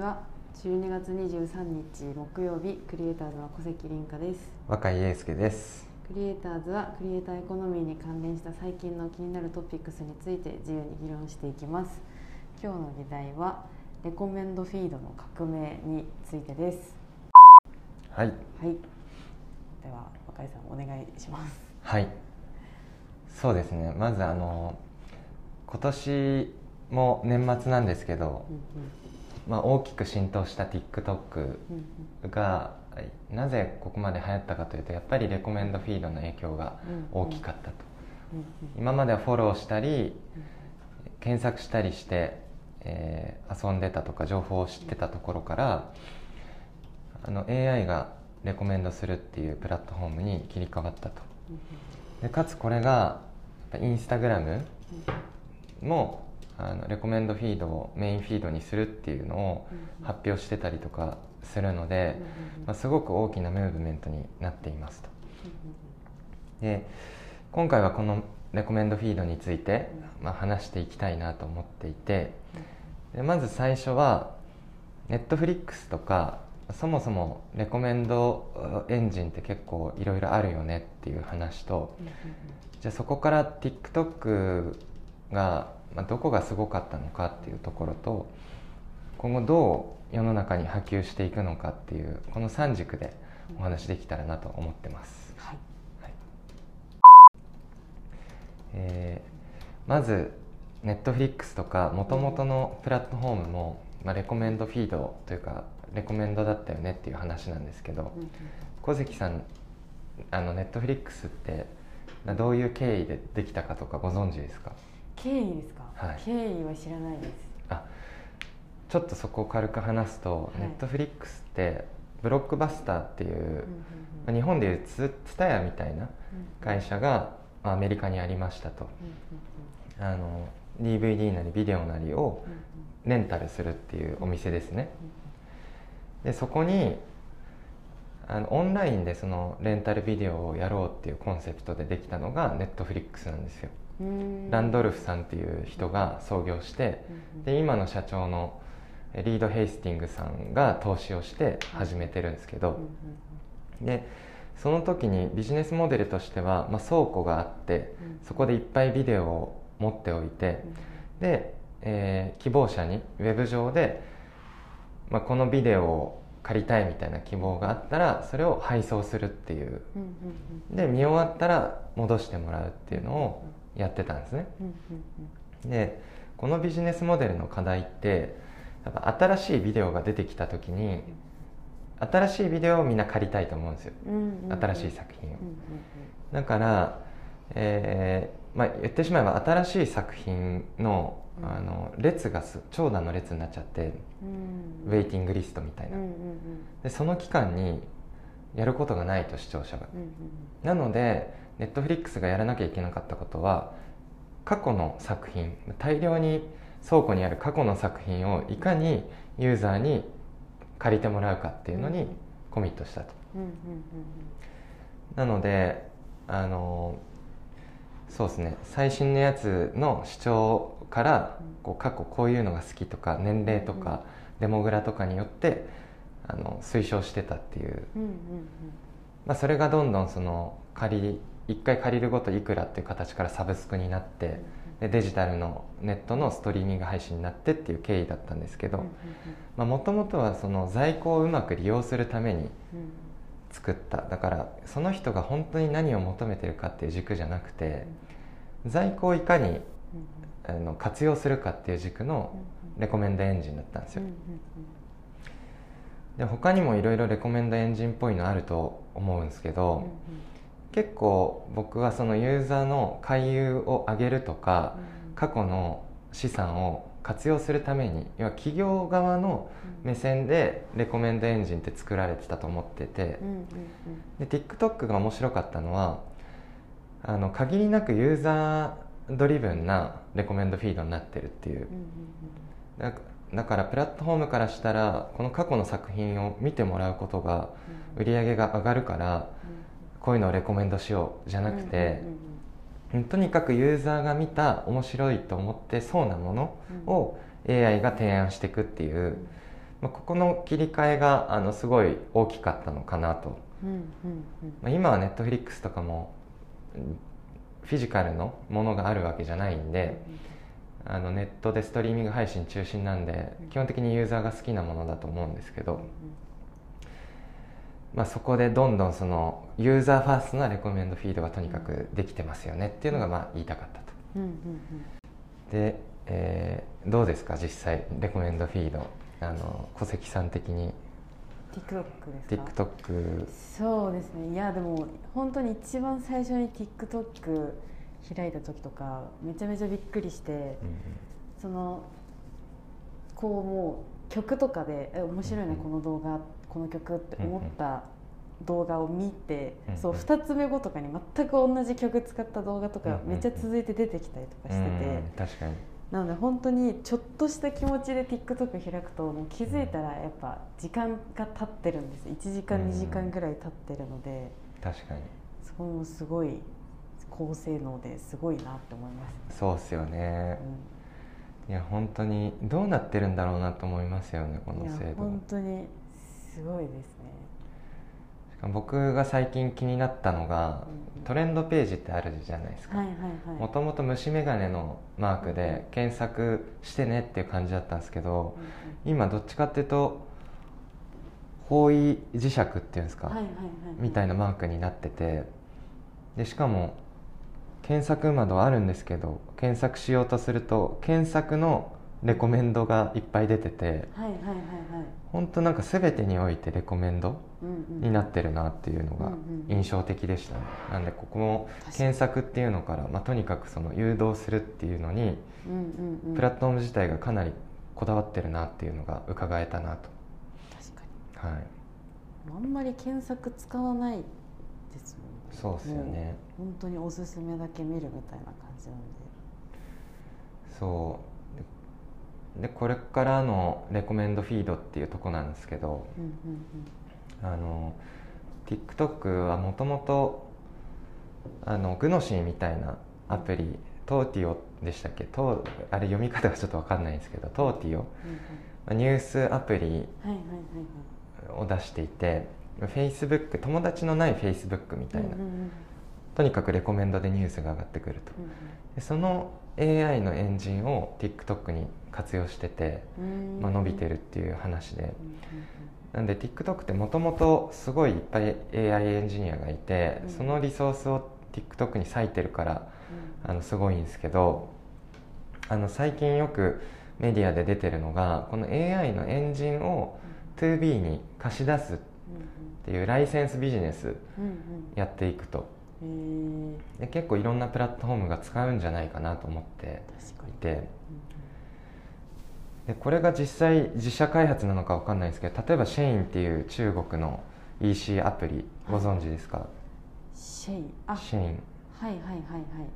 は12月23日木曜日クリエイターズの小関凛香です若井英介です。クリエイターズはクリエイターエコノミーに関連した最近の気になるトピックスについて自由に議論していきます。今日の議題はレコメンドフィードの革命についてです。はい。はい。では若井さんお願いします。はい。そうですね。まずあの今年も年末なんですけど、うんまあ、大きく浸透した TikTok がなぜここまで流行ったかというとやっぱりレコメンドフィードの影響がうん大きかったと、うん今まではフォローしたりうん検索したりして、えー遊んでたとか情報を知ってたところからあの AI がレコメンドするっていうプラットフォームに切り替わったと。でかつこれがインスタグラムもあのレコメンドフィードをメインフィードにするっていうのを発表してたりとかするので、まあ、すごく大きなムーブメントになっていますと。で今回はこのレコメンドフィードについて、まあ、話していきたいなと思っていてでまず最初はネットフリックスとかそもそもレコメンドエンジンって結構いろいろあるよねっていう話とじゃあそこから TikTok が、まあ、どこがすごかったのかっていうところと今後どう世の中に波及していくのかっていうこの3軸でお話できたらなと思ってます。はい。はい。えーまずネットフリックスとかもともとのプラットフォームも、まあ、レコメンドフィードというかレコメンドだったよねっていう話なんですけどうんうん小関さんあのネットフリックスってなどういう経緯でできたかとかご存知ですか？経緯ですか、はい。経緯は知らないです。あちょっとそこを軽く話すと、い。ネットフリックスってブロックバスターっていう、日本でいうツツタヤみたいなうん会社がまあアメリカにありましたと。あの DVD なりビデオなりをレンタルするっていうお店ですね。でそこにあのオンラインでそのレンタルビデオをやろうっていうコンセプトでできたのがネットフリックスなんですよランドルフさんっていう人が創業してで今の社長のえリード・ヘイスティングさんが投資をして始めてるんですけどでその時にビジネスモデルとしては、まあ、倉庫があってうん。そこでいっぱいビデオを持っておいてで、えー希望者にウェブ上で、まあ、このビデオを借りたいみたいな希望があったらそれを配送するっていう。で見終わったら戻してもらうっていうのをやってたんですね。でこのビジネスモデルの課題ってやっぱ新しいビデオが出てきた時に新しいビデオをみんな借りたいと思うんですよ。新しい作品を。だから、えーまあ、言ってしまえば新しい作品のうん。あの列がす長蛇の列になっちゃってうん。ウェイティングリストみたいな。でその期間にやることがないと視聴者がなのでネットフリックスがやらなきゃいけなかったことは過去の作品大量に倉庫にある過去の作品をいかにユーザーに借りてもらうかっていうのにコミットしたと。なのであのそうですね。最新のやつの視聴からこう過去こういうのが好きとか年齢とかデモグラとかによってあの推奨してたっていう。まあ、それがどんどんその借り1回借りるごといくらっていう形からサブスクになってでデジタルのネットのストリーミング配信になってっていう経緯だったんですけどもともとはその在庫をうまく利用するために作った。だからその人が本当に何を求めてるかっていう軸じゃなくて在庫をいかにあの活用するかっていう軸のレコメンドエンジンだったんですよ。で他にもいろいろレコメンドエンジンっぽいのあると思うんですけど、結構僕はそのユーザーの回遊を上げるとか過去の資産を活用するために要は企業側の目線でレコメンドエンジンって作られてたと思ってて。で TikTok が面白かったのはあの限りなくユーザードリブンなレコメンドフィードになってるっていう。だだからプラットフォームからしたらこの過去の作品を見てもらうことが売り上げが上がるからこういうのをレコメンドしようじゃなくて、とにかくユーザーが見た面白いと思ってそうなものを AI が提案していくっていうまあ、ここの切り替えがあのすごい大きかったのかなと、まあ、今はネットフリックスとかもうんフィジカルのものがあるわけじゃないんであのネットでストリーミング配信中心なんでうん。基本的にユーザーが好きなものだと思うんですけど、まあ、そこでどんどんそのユーザーファーストなレコメンドフィードがとにかくできてますよねっていうのがまあ言いたかったと。うんうんうん。で、えーどうですか？実際レコメンドフィード。あの小関さん的に。TikTok ですか？TikTok そうですね。いやでも本当に一番最初に TikTok 開いた時とかめちゃめちゃびっくりしてそのこうもう曲とかでえ面白いなうんこの動画この曲って思った動画を見てうんそう2つ目後とかに全く同じ曲使った動画とかうんめっちゃ続いて出てきたりとかしてて。うん確かに。なので本当にちょっとした気持ちで TikTok 開くともう気づいたらやっぱ時間が経ってるんです。1時間うん2時間ぐらい経ってるので。確かに。そこもすごい高性能ですごいなって思います、そうっすよね。ういや本当にどうなってるんだろうなと思いますよねこの制度。本当にすごいですね。しかも僕が最近気になったのがうん。トレンドページってあるじゃないですか。もともと虫眼鏡のマークで検索してねっていう感じだったんですけどうん今どっちかっていうと方位磁石っていうんですか、みたいなマークになっててでしかも検索窓あるんですけど検索しようとすると検索のレコメンドがいっぱい出ててはいはいはいはい。本当なんか全てにおいてレコメンドになってるなっていうのが印象的でしたね。なんでここも検索っていうのから、まあ、とにかくその誘導するっていうのにうんうんうん。プラットフォーム自体がかなりこだわってるなっていうのが伺えたなと。確かに。はい。あんまり検索使わないですもんね。そうですよね。本当におすすめだけ見るみたいな感じなんで。そうででこれからのレコメンドフィードっていうとこなんですけどうんうんあの TikTok はもともとあのグノシーみたいなアプリトーティオでしたっけ？トーあれ読み方がちょっと分かんないんですけどトーティオ。うんうん。まあニュースアプリはいはいはいはい。を出していて Facebook 友達のない Facebook みたいな、うんうんうん。とにかくレコメンドでニュースが上がってくると。でその AI のエンジンを TikTok に活用してて、まあ、伸びてるっていう話で。なんで TikTok ってもともとすごいいっぱい AI エンジニアがいて、うん。そのリソースを TikTok に割いてるからうん。あのすごいんですけどあの最近よくメディアで出てるのがこの AI のエンジンを 2B に貸し出すっていうライセンスビジネスやっていくと。で結構いろんなプラットフォームが使うんじゃないかなと思っていてでこれが実際自社開発なのかわかんないですけど例えばシェインっていう中国の EC アプリご存知ですか、シェイあシェイン。はいはいはいはい。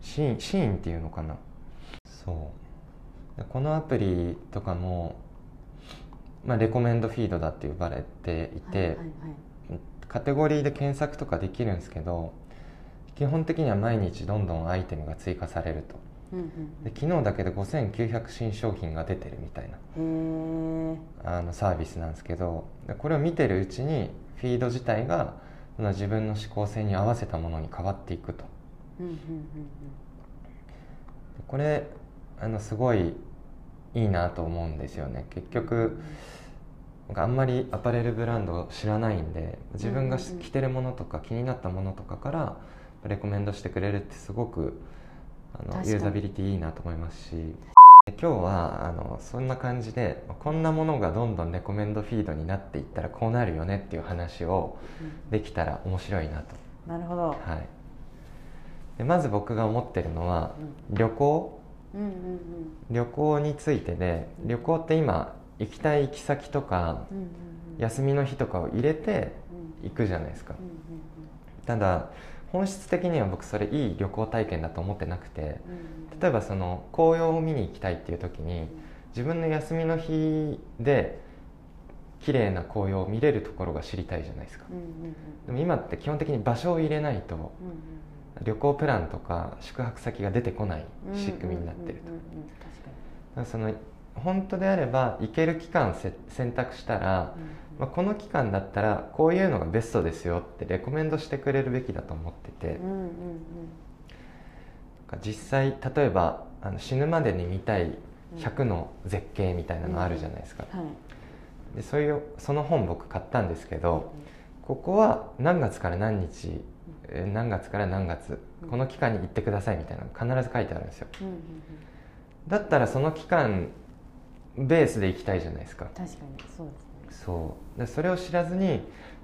シーンシーンっていうのかな？そう。でこのアプリとかも、まあ、レコメンドフィードだって呼ばれていて、はいはいはい。カテゴリーで検索とかできるんですけど基本的には毎日どんどんアイテムが追加されるとで昨日だけで5900新商品が出てるみたいな。あのサービスなんですけどでこれを見てるうちにフィード自体がその自分の思考性に合わせたものに変わっていくと。これあのすごいいいなと思うんですよね。結局あんまりアパレルブランドを知らないんで自分が着てるものとか気になったものとかからレコメンドしてくれるってすごくあのユーザビリティいいなと思いますし。で今日はあのそんな感じでこんなものがどんどんレコメンドフィードになっていったらこうなるよねっていう話をうんできたら面白いなと、なるほど。はい、でまず僕が思ってるのは旅行？うんうんうん。旅行についてで旅行って今行きたい行き先とかうんうんうん。休みの日とかを入れてうん。行くじゃないですか。うんうん。ただ本質的には僕それいい旅行体験だと思ってなくて例えばその紅葉を見に行きたいっていう時に自分の休みの日で綺麗な紅葉を見れるところが知りたいじゃないですか。でも今って基本的に場所を入れないと旅行プランとか宿泊先が出てこないうん仕組みになってると。その本当であれば行ける期間せ選択したら、まあ、この期間だったらこういうのがベストですよってレコメンドしてくれるべきだと思ってて、うんうんうん。実際例えばあの死ぬまでに見たい100の絶景みたいなのあるじゃないですか、はい。でそういうその本僕買ったんですけどここは何月から何日えー何月から何月うん。この期間に行ってくださいみたいなの必ず書いてあるんですよ。うんうんうん。だったらその期間ベースで行きたいじゃないですか。確かにそうですねそう。でそれを知らずに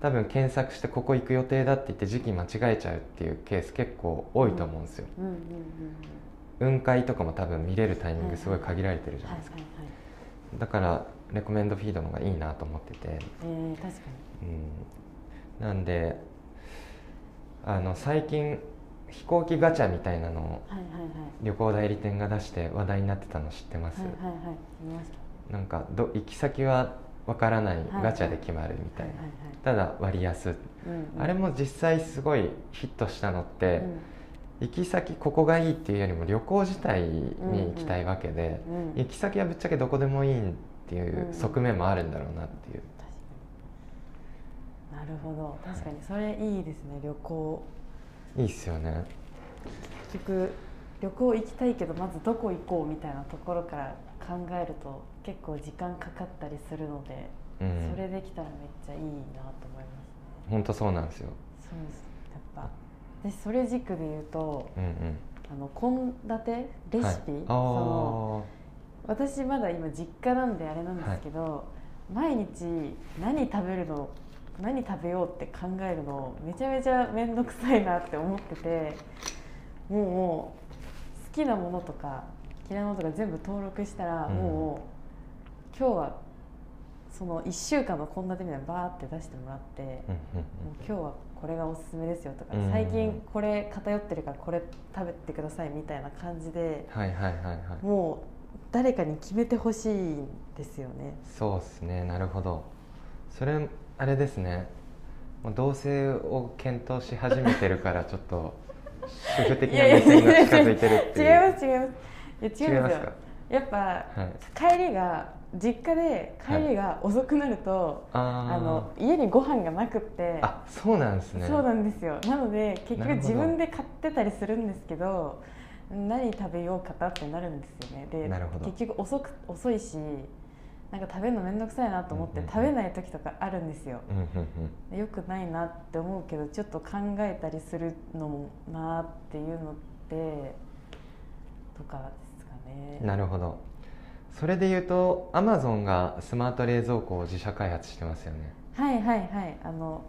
多分検索してここ行く予定だって言って時期間違えちゃうっていうケース結構多いと思うんですよ、うんうんうん雲海とかも多分見れるタイミングすごい限られてるじゃないですか、はいはいはい。だからレコメンドフィードの方がいいなと思ってて、えー、確かうん、なんであの最近飛行機ガチャみたいなのを旅行代理店が出して話題になってたの知ってます、はいはいはい。なんかど行き先はわからないはいガチャで決まるみたいな、はいはいただ割安、あれも実際すごいヒットしたのって、行き先ここがいいっていうよりも旅行自体に行きたいわけで、行き先はぶっちゃけどこでもいいっていううん側面もあるんだろうなっていう、なるほど。確かにそれいいですね旅行。いいっすよね。結局旅行行きたいけどまずどこ行こうみたいなところから考えると結構時間かかったりするので、うん。それできたらめっちゃいいなと思いますね。本当そうなんですよ。そうです。やっぱ。でそれ軸で言うとうんうん。あの献立レシピ、はい、そのあ私まだ今実家なんであれなんですけど、毎日何食べるの何食べようって考えるのめちゃめちゃ面倒くさいなって思っててもう好きなものとか嫌いなものとか全部登録したら、うん。もう今日はその1週間の献立みたいなのバーって出してもらって、もう今日はこれがおすすめですよとか、うん。最近これ偏ってるからこれ食べてくださいみたいな感じでうんはいはいはいはい。もう誰かに決めてほしいんですよね。そうっすね。なるほど。それあれですね。もう同棲を検討し始めてるからちょっと主婦的な目線が近づいてるっていう。違います違います。いや違いますやっぱはい。帰りが実家で帰りが遅くなると、あーあの家にご飯がなくってあそうなんですね。そうなんですよ。なので結局自分で買ってたりするんですけど何食べようかなってなるんですよね。でなるほど。結局遅く遅いしなんか食べるの面倒くさいなと思って食べない時とかあるんですよ、うんうんうん。よくないなって思うけどちょっと考えたりするのもなっていうのってとかですかね。なるほど。それで言うとアマゾンがスマート冷蔵庫を自社開発してますよね。はいはいはい。あの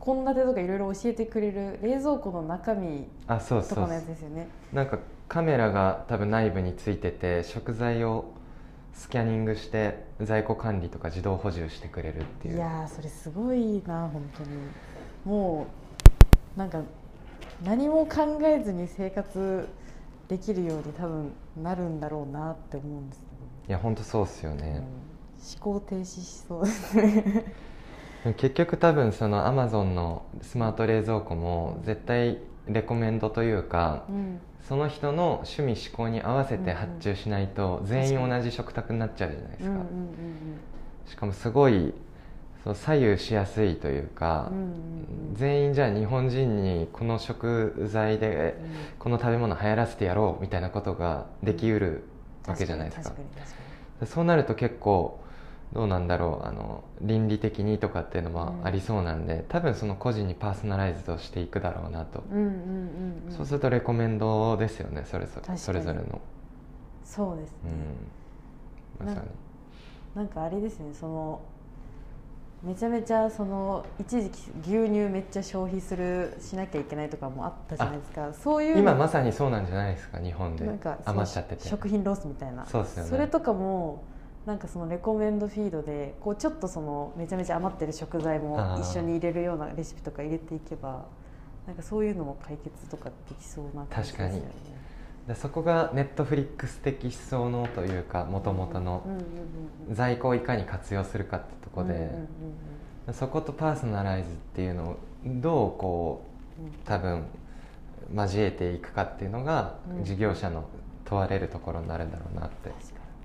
献立とかいろいろ教えてくれる冷蔵庫の中身あそうそう。とかのやつですよね。なんかカメラが多分内部についてて食材をスキャニングして在庫管理とか自動補充してくれるっていう。いやーそれすごいな本当に。もうなんか何も考えずに生活できるように多分なるんだろうなって思うんですいや本当そうっすよね、うん。思考停止しそうですね。結局多分そのアマゾンのスマート冷蔵庫も絶対レコメンドというかうん。その人の趣味思考に合わせて発注しないと全員同じ食卓になっちゃうじゃないですか、しかもすごいそう左右しやすいというか、うんうんうん。全員じゃあ日本人にこの食材でうん。この食べ物流行らせてやろうみたいなことができうるわけじゃないですか,、確かそうなると結構どうなんだろうあの倫理的にとかっていうのもありそうなんで、多分その個人にパーソナライズとしていくだろうなと、うんうんうんうん。そうするとレコメンドですよねそれぞれそれぞれの、そうですね、うん、まさに。なんかあれですねそのめちゃめちゃその一時期牛乳めっちゃ消費するしなきゃいけないとかもあったじゃないですか。そういうの。今まさにそうなんじゃないですか日本で。なんか余っちゃってて。食品ロスみたいな。そうですよね。それとかもなんかそのレコメンドフィードでこうちょっとそのめちゃめちゃ余ってる食材も一緒に入れるようなレシピとか入れていけばなんかそういうのも解決とかできそうな感じですよね。確かでそこがネットフリックス的思想のというかもともとの在庫をいかに活用するかってとこで、そことパーソナライズっていうのをどうこう多分交えていくかっていうのがうん。事業者の問われるところになるんだろうなって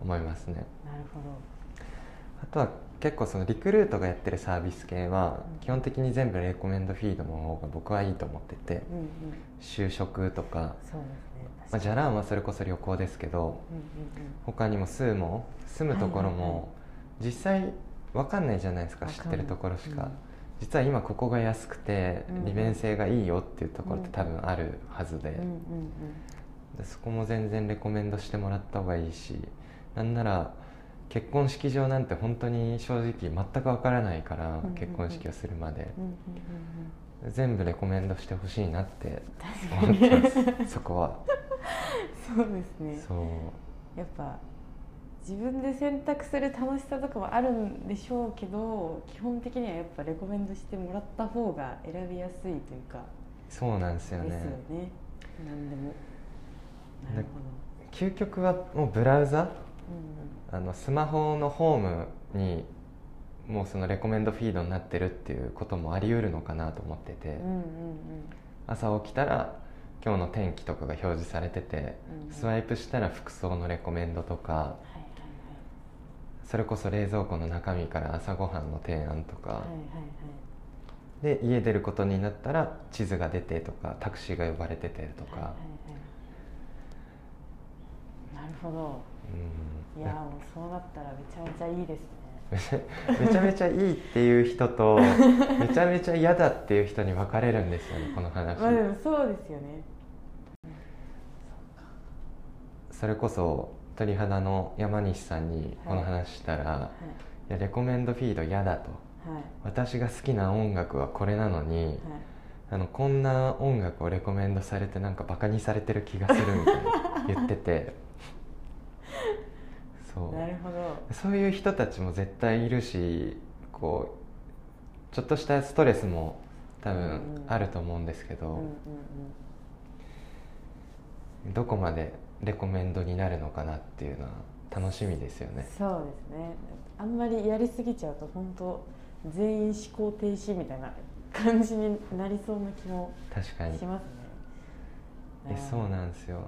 思いますね。なるほど。あとは結構そのリクルートがやってるサービス系はうん。基本的に全部レコメンドフィードの方が僕はいいと思ってて就職とか、そうですね。まあ、じゃらんははそれこそ旅行ですけどうんうん他にもスーモ住むところも実際わかんないじゃないですか知ってるところしか、うん。実は今ここが安くてうん利便性がいいよっていうところって多分あるはずで,、うんうんうん。でそこも全然レコメンドしてもらった方がいいしなんなら結婚式場なんて本当に正直全くわからないから、結婚式をするまで全部レコメンドしてほしいなって確思ってます。そこは。そうですね。そう。やっぱ自分で選択する楽しさとかもあるんでしょうけど基本的にはやっぱレコメンドしてもらった方が選びやすいというか。そうなんですよね。ですよね。何でも。なるほ究極はもうブラウザ？ど、あのスマホのホームにもうそのレコメンドフィードになってるっていうこともあり得るのかなと思ってて、うん、うんうんうん朝起きたら今日の天気とかが表示されてて、うんスワイプしたら服装のレコメンドとかはいはいそれこそ冷蔵庫の中身から朝ごはんの提案とか、はいはいはい。で家出ることになったら地図が出てとかタクシーが呼ばれててとか、はいはいはい。なるほど。うん。いやもうそうなったらめちゃめちゃいいですね めちゃめちゃいいっていう人と めちゃめちゃ嫌だっていう人に分かれるんですよねこの話、まあでもそうですよね。それこそ鳥肌の山西さんにこの話したら、はい。い、やレコメンドフィード嫌だと。はい。私が好きな音楽はこれなのに、あのこんな音楽をレコメンドされてなんかバカにされてる気がするみたいな言ってて そう。はいなるほど。そういう人たちも絶対いるしこうちょっとしたストレスも多分あると思うんですけど、うんうんうん。どこまでレコメンドになるのかなっていうのは楽しみですよね。そうですね。あんまりやりすぎちゃうと本当全員思考停止みたいな感じになりそうな気も確かに。しますね。えそうなんですよ。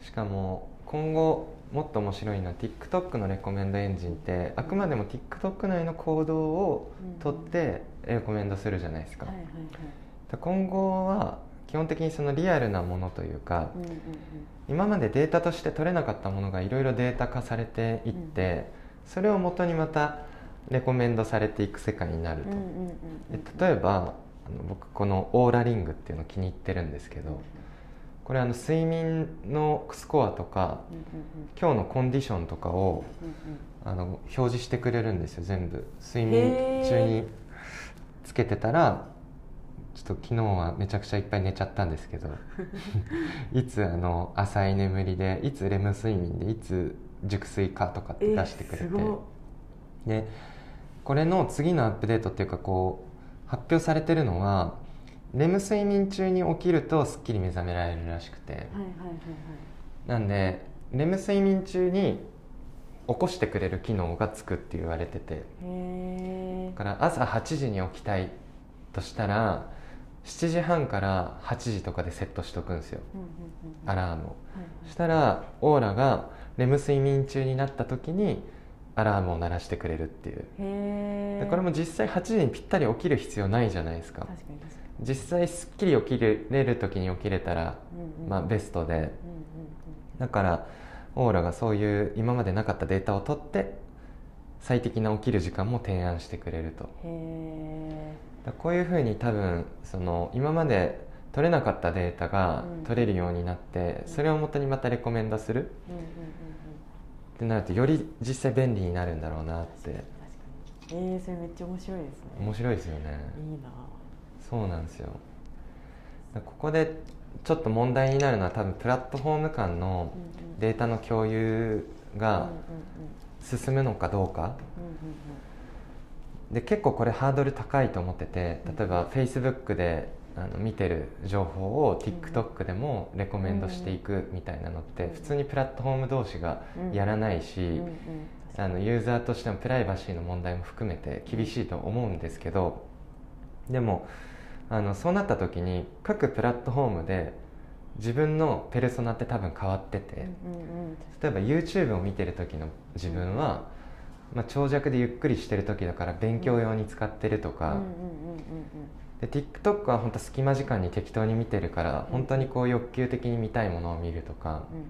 しかも今後もっと面白いのは TikTok のレコメンドエンジンってあくまでも TikTok 内の行動を取ってレコメンドするじゃないですか、今後は基本的にそのリアルなものというか、今までデータとして取れなかったものがいろいろデータ化されていって、それをもとにまたレコメンドされていく世界になると、例えばあの僕このオーラリングっていうの気に入ってるんですけどこれあの睡眠のスコアとか今日のコンディションとかをあの表示してくれるんですよ全部。睡眠中につけてたらちょっと昨日はめちゃくちゃいっぱい寝ちゃったんですけど いつあの浅い眠りでいつレム睡眠でいつ熟睡かとかって出してくれて。でこれの次のアップデートっていうかこう発表されてるのはレム睡眠中に起きるとすっきり目覚められるらしくて。はいはいはいはいなんでレム睡眠中に起こしてくれる機能がつくって言われてて。だから朝8時に起きたいとしたら7時半から8時とかでセットしとくんですよ。うんうんうんアラームを。はいはい。そしたらオーラがレム睡眠中になった時にアラームを鳴らしてくれるっていう。これも実際8時にぴったり起きる必要ないじゃないですか。確かに確か実際すっきり起きれる時に起きれたら、にうんうん。まあ、ベストで。うんうんだからオーラがそういう今までなかったデータを取って最適な起きる時間も提案してくれると。こういうふうに多分その今まで取れなかったデータがうん。取れるようになって、うん。それをもとにまたレコメンドする。えうんうんうんうん。ってなるとより実際便利になるんだろうなって。確かに。えー、それめっちゃ面白いですね。面白いですよね。いいなそうなんですよ。だここでちょっと問題になるのは多分プラットフォーム間のデータの共有が進むのかどうか。で結構これハードル高いと思っててうん例えば Facebook であの見てる情報をん TikTok でもレコメンドしていくみたいなのってうん普通にプラットフォーム同士がうんやらないうんしうん。あのユーザーとしてもプライバシーの問題も含めて厳しいと思うんですけどでもあのそうなった時に各プラットフォームで自分のペルソナって多分変わってて、例えば YouTube を見てる時の自分は、まあ、長尺でゆっくりしてる時だから勉強用に使ってるとか、で TikTok は本当隙間時間に適当に見てるから、うん本当にこう欲求的に見たいものを見るとか、まうんうん。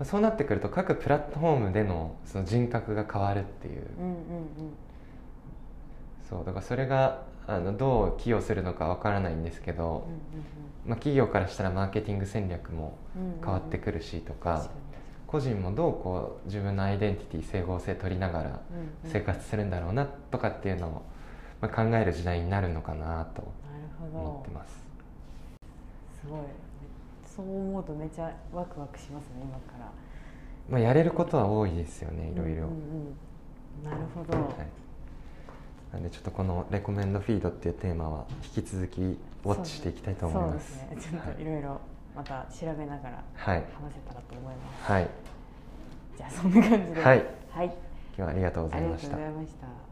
あそうなってくると各プラットフォームでのその人格が変わるっていう、うんうんうん。そうだからそれがあのどう寄与するのかわからないんですけど、まあ、企業からしたらマーケティング戦略も変わってくるしとか、個人もどうこう自分のアイデンティティ整合性取りながら生活するんだろうなとかっていうのを、まあ、考える時代になるのかなと思ってます。すごい。そう思うとめちゃワクワクしますね今から。まあ、やれることは多いですよねいろいろ。うんうんうん。なるほど、はい、なんでちょっとこのレコメンドフィードっていうテーマは引き続きウォッチしていきたいと思います。そうですね。ちょっといろいろまた調べながらはい、話せたらと思います、はい、じゃあそんな感じで。はい。はい、今日はありがとうござありがとういました。ございました